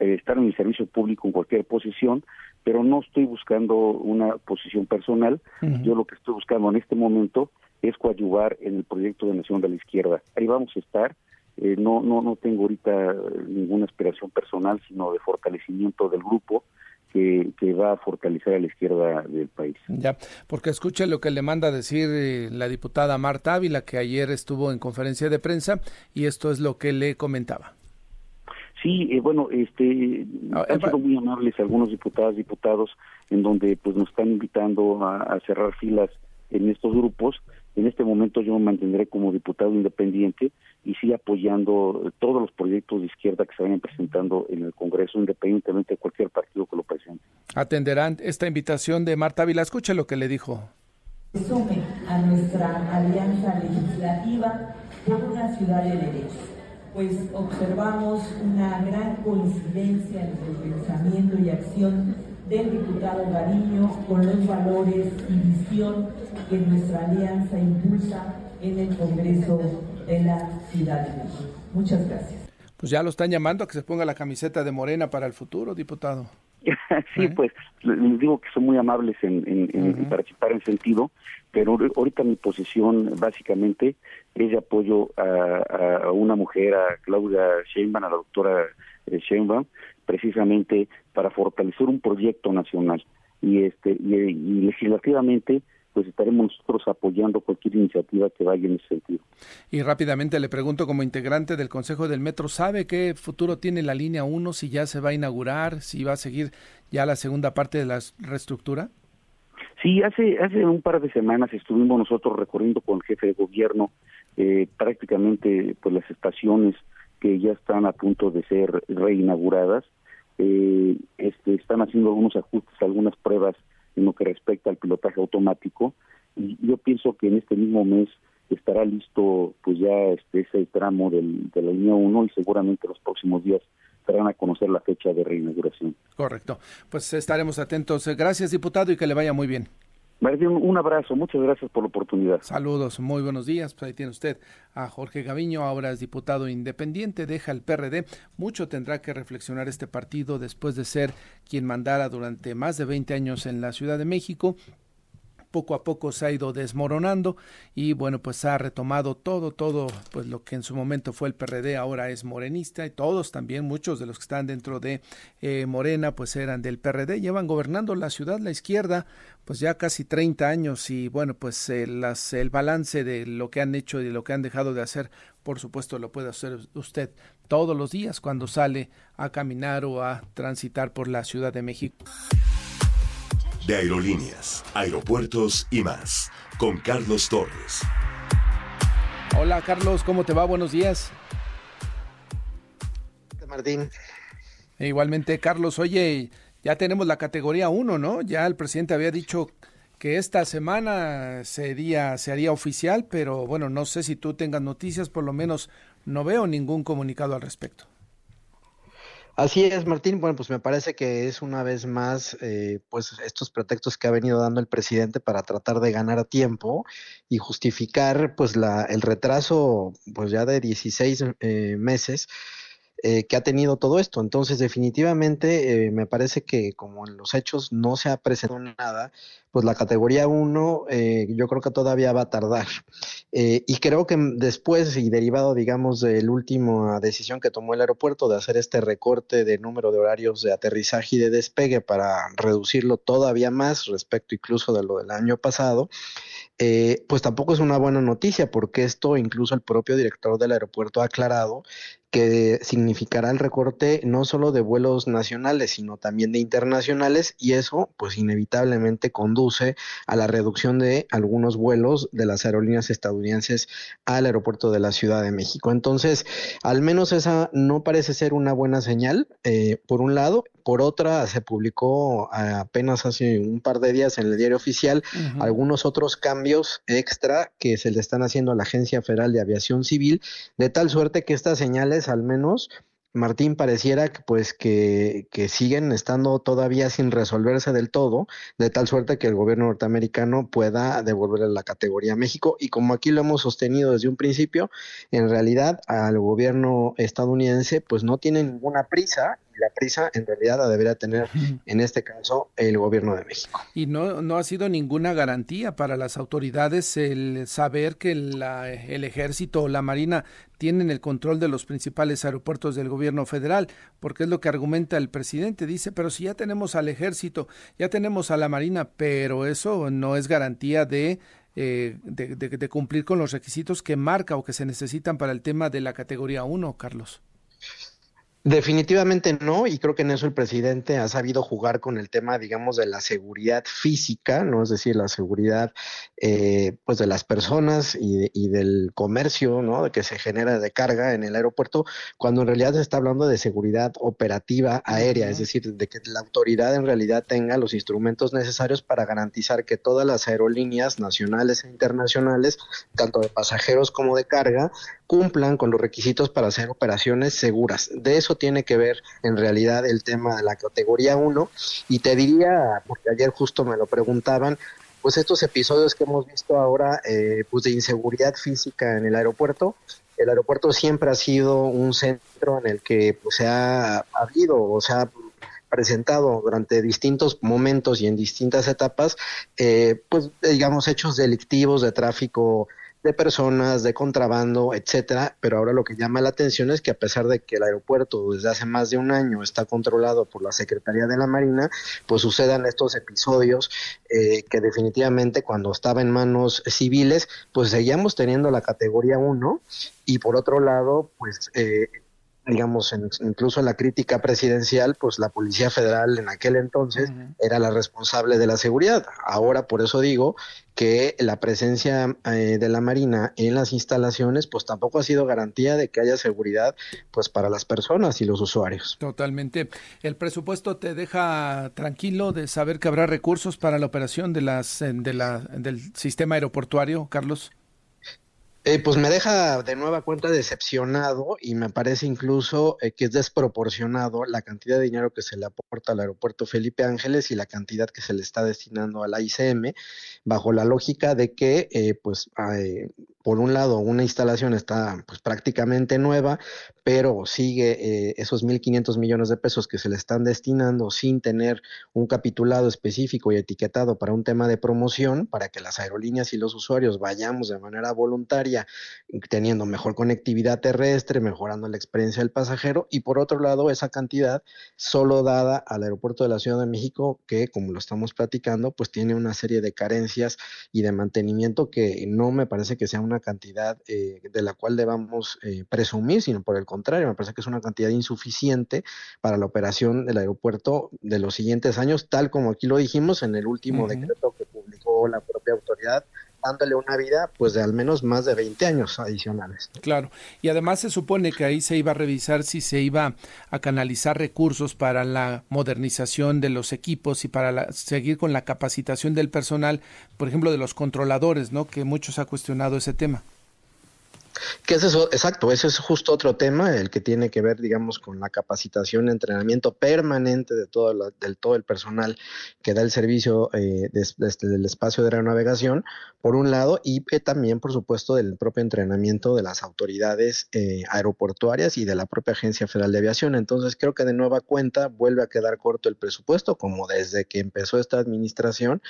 eh, estar en el servicio público en cualquier posición, pero no estoy buscando una posición personal. Yo lo que estoy buscando en este momento es coadyuvar en el proyecto de Nación de la Izquierda. Ahí vamos a estar. Eh, no, no, no tengo ahorita ninguna aspiración personal, sino de fortalecimiento del grupo que, va a fortalecer a la izquierda del país. Ya, porque escuche lo que le manda decir eh, la diputada Marta Ávila, que ayer estuvo en conferencia de prensa, y esto es lo que le comentaba. Sí, eh, bueno, este, ah, han sido muy amables algunos diputados, diputados, en donde pues nos están invitando a, cerrar filas en estos grupos. En este momento yo me mantendré como diputado independiente y sí apoyando todos los proyectos de izquierda que se vayan presentando en el Congreso, independientemente de cualquier partido que lo presente. Atenderán esta invitación de Marta Vila. Escuche lo que le dijo. Sume a nuestra alianza legislativa por una ciudad de derecho pues observamos una gran coincidencia entre el pensamiento y acción del diputado Gariño con los valores y visión que nuestra alianza impulsa en el Congreso de la Ciudad de México. Muchas gracias. Pues ya lo están llamando a que se ponga la camiseta de Morena para el futuro, diputado. sí, ¿Eh? pues les digo que son muy amables en, en, participar en sentido, pero ahorita mi posición básicamente es de apoyo a, una mujer, a Claudia Sheinbaum, a la doctora eh, Sheinbaum, precisamente para fortalecer un proyecto nacional y este y legislativamente pues estaremos nosotros apoyando cualquier iniciativa que vaya en ese sentido. Y rápidamente le pregunto como integrante del Consejo del Metro, ¿sabe qué futuro tiene la línea 1, si ya se va a inaugurar, si va a seguir ya la segunda parte de la reestructura? Sí, hace, hace un par de semanas estuvimos nosotros recorriendo con el jefe de gobierno eh, prácticamente pues las estaciones que ya están a punto de ser reinauguradas. Eh, este, están haciendo algunos ajustes, algunas pruebas en lo que respecta al pilotaje automático y yo pienso que en este mismo mes estará listo pues ya este ese tramo del, de la línea 1 y seguramente los próximos días estarán a conocer la fecha de reinauguración. Correcto. Pues estaremos atentos. Gracias, diputado, y que le vaya muy bien. Un abrazo, muchas gracias por la oportunidad. Saludos, muy buenos días. Pues ahí tiene usted a Jorge Gaviño, ahora es diputado independiente, deja el PRD. Mucho tendrá que reflexionar este partido después de ser quien mandara durante más de 20 años en la Ciudad de México poco a poco se ha ido desmoronando y bueno, pues ha retomado todo, todo, pues lo que en su momento fue el PRD ahora es morenista y todos también, muchos de los que están dentro de eh, Morena, pues eran del PRD, llevan gobernando la ciudad, la izquierda, pues ya casi 30 años y bueno, pues eh, el balance de lo que han hecho y de lo que han dejado de hacer, por supuesto lo puede hacer usted todos los días cuando sale a caminar o a transitar por la Ciudad de México de aerolíneas, aeropuertos y más, con Carlos Torres. Hola Carlos, ¿cómo te va? Buenos días. Martín. E igualmente, Carlos, oye, ya tenemos la categoría 1, ¿no? Ya el presidente había dicho que esta semana sería, se haría oficial, pero bueno, no sé si tú tengas noticias, por lo menos no veo ningún comunicado al respecto. Así es, Martín. Bueno, pues me parece que es una vez más, eh, pues estos pretextos que ha venido dando el presidente para tratar de ganar tiempo y justificar, pues la, el retraso, pues ya de 16 eh, meses eh, que ha tenido todo esto. Entonces, definitivamente, eh, me parece que como en los hechos no se ha presentado nada, pues la categoría 1 eh, yo creo que todavía va a tardar. y creo que después, y derivado, digamos, de la última decisión que tomó el aeropuerto de hacer este recorte de número de horarios de aterrizaje y de despegue para reducirlo todavía más respecto incluso de lo del año pasado, pues tampoco es una buena noticia porque esto incluso el propio director del aeropuerto ha aclarado que significará el recorte no solo de vuelos nacionales, sino también de internacionales, y eso pues inevitablemente conduce a la reducción de algunos vuelos de las aerolíneas estadounidenses al aeropuerto de la Ciudad de México. Entonces, al menos esa no parece ser una buena señal, eh, por un lado, por otra, se publicó apenas hace un par de días en el diario oficial algunos otros cambios extra que se le están haciendo a la Agencia Federal de Aviación Civil, de tal suerte que estas señales al menos Martín pareciera que pues que, que, siguen estando todavía sin resolverse del todo, de tal suerte que el gobierno norteamericano pueda devolverle la categoría a México. Y como aquí lo hemos sostenido desde un principio, en realidad al gobierno estadounidense pues no tiene ninguna prisa la prisa en realidad la debería tener en este caso el gobierno de México. Y no, no ha sido ninguna garantía para las autoridades el saber que la, el ejército o la marina tienen el control de los principales aeropuertos del gobierno federal, porque es lo que argumenta el presidente. Dice, pero si ya tenemos al ejército, ya tenemos a la marina, pero eso no es garantía de eh, de, de, cumplir con los requisitos que marca o que se necesitan para el tema de la categoría 1, Carlos. Definitivamente no, y creo que en eso el presidente ha sabido jugar con el tema, digamos, de la seguridad física, no es decir, la seguridad, eh, pues, de las personas y, y, del comercio, ¿no? De que se genera de carga en el aeropuerto, cuando en realidad se está hablando de seguridad operativa aérea, es decir, de que la autoridad en realidad tenga los instrumentos necesarios para garantizar que todas las aerolíneas nacionales e internacionales, tanto de pasajeros como de carga, cumplan con los requisitos para hacer operaciones seguras. De eso tiene que ver en realidad el tema de la categoría 1 y te diría, porque ayer justo me lo preguntaban, pues estos episodios que hemos visto ahora eh, pues de inseguridad física en el aeropuerto, el aeropuerto siempre ha sido un centro en el que pues, se ha habido o se ha presentado durante distintos momentos y en distintas etapas, eh, pues digamos hechos delictivos de tráfico de personas, de contrabando, etcétera, pero ahora lo que llama la atención es que a pesar de que el aeropuerto desde hace más de un año está controlado por la Secretaría de la Marina, pues sucedan estos episodios eh, que definitivamente cuando estaba en manos civiles, pues seguíamos teniendo la categoría 1 y por otro lado, pues eh, digamos, incluso en la crítica presidencial, pues la Policía Federal en aquel entonces era la responsable de la seguridad. Ahora, por eso digo que la presencia eh, de la Marina en las instalaciones, pues tampoco ha sido garantía de que haya seguridad, pues para las personas y los usuarios. Totalmente. ¿El presupuesto te deja tranquilo de saber que habrá recursos para la operación de las, de la, del sistema aeroportuario, Carlos? Eh, pues me deja de nueva cuenta decepcionado y me parece incluso eh, que es desproporcionado la cantidad de dinero que se le aporta al aeropuerto Felipe Ángeles y la cantidad que se le está destinando a la ICM, bajo la lógica de que, eh, pues, por un lado, una instalación está pues, prácticamente nueva, pero sigue eh, esos 1.500 millones de pesos que se le están destinando sin tener un capitulado específico y etiquetado para un tema de promoción, para que las aerolíneas y los usuarios vayamos de manera voluntaria, teniendo mejor conectividad terrestre, mejorando la experiencia del pasajero, y por otro lado, esa cantidad solo dada al aeropuerto de la Ciudad de México, que como lo estamos platicando, pues tiene una serie de carencias y de mantenimiento que no me parece que sea una cantidad eh, de la cual debamos eh, presumir, sino por el contrario, me parece que es una cantidad insuficiente para la operación del aeropuerto de los siguientes años, tal como aquí lo dijimos en el último decreto que publicó la propia autoridad dándole una vida pues de al menos más de 20 años adicionales. Claro, y además se supone que ahí se iba a revisar si se iba a canalizar recursos para la modernización de los equipos y para seguir con la capacitación del personal, por ejemplo, de los controladores, ¿no? Que muchos ha cuestionado ese tema. Que es eso, exacto, ese es justo otro tema, el que tiene que ver, digamos, con la capacitación, entrenamiento permanente de todo, del todo el personal que da el servicio eh, del espacio de aeronavegación, por un lado, y eh, también, por supuesto, del propio entrenamiento de las autoridades eh, aeroportuarias y de la propia Agencia Federal de Aviación. Entonces, creo que de nueva cuenta vuelve a quedar corto el presupuesto, como desde que empezó esta administración,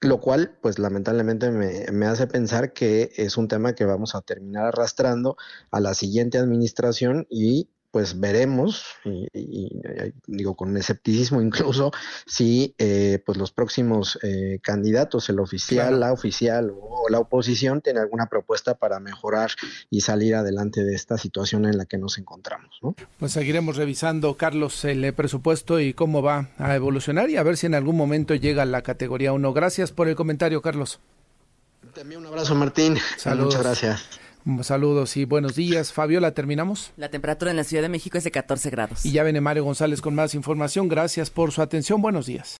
lo cual pues lamentablemente me, me, hace pensar que es un tema que vamos a terminar arrastrando a la siguiente administración y pues veremos, y, digo con escepticismo incluso, si eh, pues los próximos eh, candidatos, el oficial, la oficial o la oposición, tiene alguna propuesta para mejorar y salir adelante de esta situación en la que nos encontramos. ¿no? Pues seguiremos revisando, Carlos, el presupuesto y cómo va a evolucionar y a ver si en algún momento llega a la categoría 1. Gracias por el comentario, Carlos. También un abrazo, Martín. Saludos. Muchas gracias. Saludos y buenos días. Fabiola, ¿terminamos? La temperatura en la Ciudad de México es de 14 grados. Y ya viene Mario González con más información. Gracias por su atención. Buenos días.